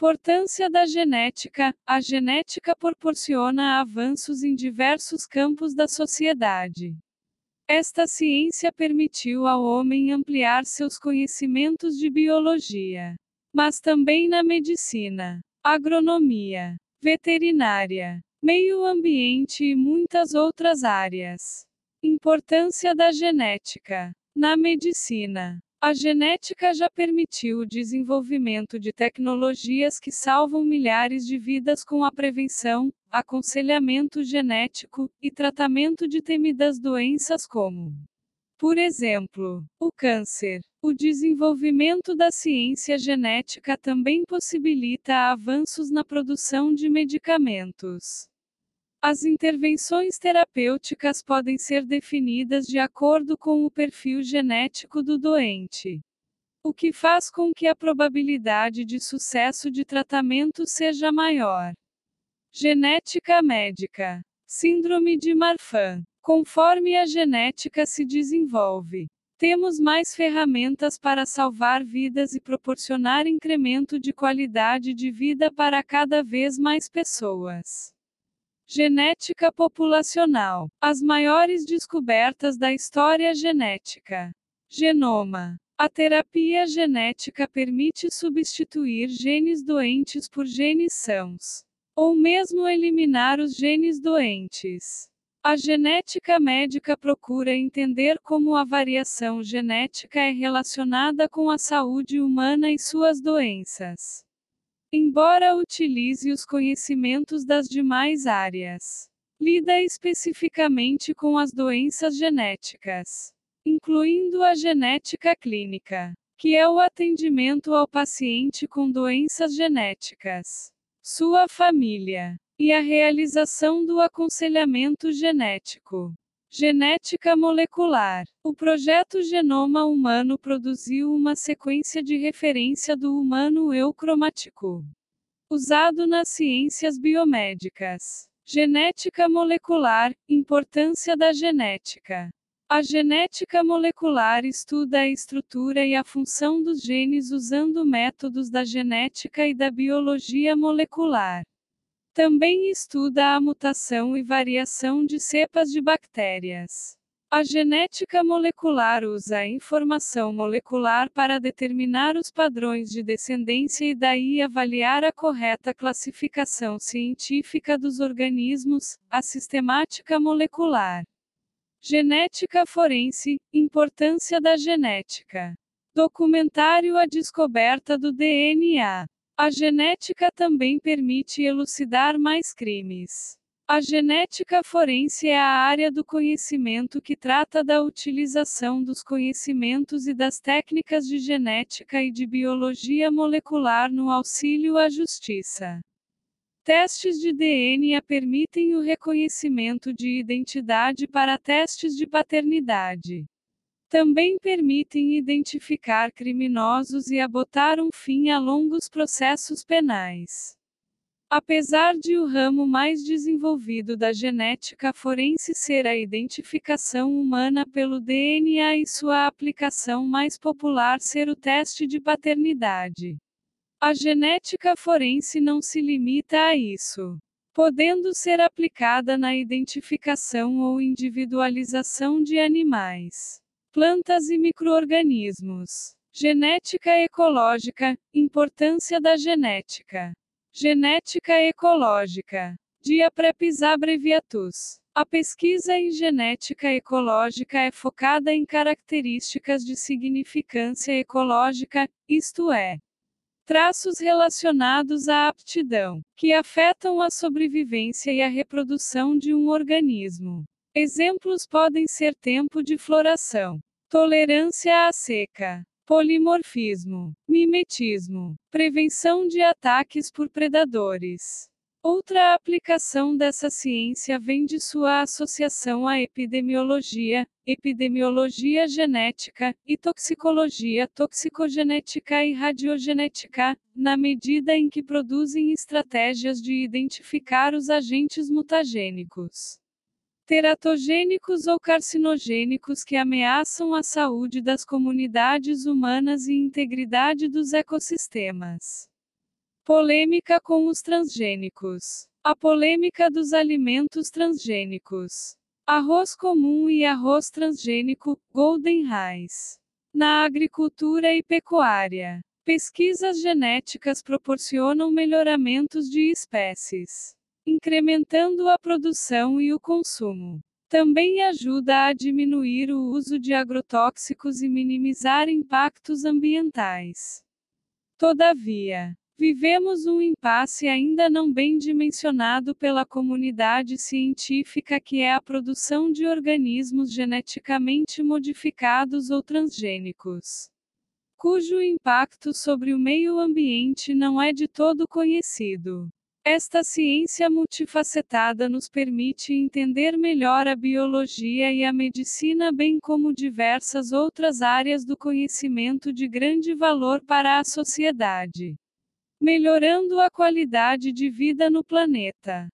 Importância da genética: a genética proporciona avanços em diversos campos da sociedade. Esta ciência permitiu ao homem ampliar seus conhecimentos de biologia, mas também na medicina, agronomia, veterinária, meio ambiente e muitas outras áreas. Importância da genética na medicina. A genética já permitiu o desenvolvimento de tecnologias que salvam milhares de vidas com a prevenção, aconselhamento genético e tratamento de temidas doenças como, por exemplo, o câncer. O desenvolvimento da ciência genética também possibilita avanços na produção de medicamentos. As intervenções terapêuticas podem ser definidas de acordo com o perfil genético do doente, o que faz com que a probabilidade de sucesso de tratamento seja maior. Genética médica. Síndrome de Marfan. Conforme a genética se desenvolve, temos mais ferramentas para salvar vidas e proporcionar incremento de qualidade de vida para cada vez mais pessoas. Genética populacional. As maiores descobertas da história genética. Genoma. A terapia genética permite substituir genes doentes por genes sãos, ou mesmo eliminar os genes doentes. A genética médica procura entender como a variação genética é relacionada com a saúde humana e suas doenças. Embora utilize os conhecimentos das demais áreas, lida especificamente com as doenças genéticas, incluindo a genética clínica, que é o atendimento ao paciente com doenças genéticas, sua família, e a realização do aconselhamento genético. Genética molecular. O projeto Genoma Humano produziu uma sequência de referência do humano eucromático, usado nas ciências biomédicas. Genética molecular importância da genética. A genética molecular estuda a estrutura e a função dos genes usando métodos da genética e da biologia molecular. Também estuda a mutação e variação de cepas de bactérias. A genética molecular usa a informação molecular para determinar os padrões de descendência e daí avaliar a correta classificação científica dos organismos, a sistemática molecular. Genética forense importância da genética. Documentário A descoberta do DNA. A genética também permite elucidar mais crimes. A genética forense é a área do conhecimento que trata da utilização dos conhecimentos e das técnicas de genética e de biologia molecular no auxílio à justiça. Testes de DNA permitem o reconhecimento de identidade para testes de paternidade. Também permitem identificar criminosos e abotar um fim a longos processos penais. Apesar de o ramo mais desenvolvido da genética forense ser a identificação humana pelo DNA e sua aplicação mais popular ser o teste de paternidade, a genética forense não se limita a isso podendo ser aplicada na identificação ou individualização de animais plantas e microorganismos. Genética ecológica, importância da genética. Genética ecológica. Diaprepis abreviatus. A pesquisa em genética ecológica é focada em características de significância ecológica, isto é, traços relacionados à aptidão, que afetam a sobrevivência e a reprodução de um organismo. Exemplos podem ser tempo de floração, tolerância à seca, polimorfismo, mimetismo, prevenção de ataques por predadores. Outra aplicação dessa ciência vem de sua associação à epidemiologia, epidemiologia genética, e toxicologia toxicogenética e radiogenética, na medida em que produzem estratégias de identificar os agentes mutagênicos teratogênicos ou carcinogênicos que ameaçam a saúde das comunidades humanas e integridade dos ecossistemas. Polêmica com os transgênicos. A polêmica dos alimentos transgênicos. Arroz comum e arroz transgênico, Golden Rice. Na agricultura e pecuária. Pesquisas genéticas proporcionam melhoramentos de espécies, incrementando a produção e o consumo. Também ajuda a diminuir o uso de agrotóxicos e minimizar impactos ambientais. Todavia, vivemos um impasse ainda não bem dimensionado pela comunidade científica que é a produção de organismos geneticamente modificados ou transgênicos cujo impacto sobre o meio ambiente não é de todo conhecido. Esta ciência multifacetada nos permite entender melhor a biologia e a medicina, bem como diversas outras áreas do conhecimento de grande valor para a sociedade, melhorando a qualidade de vida no planeta.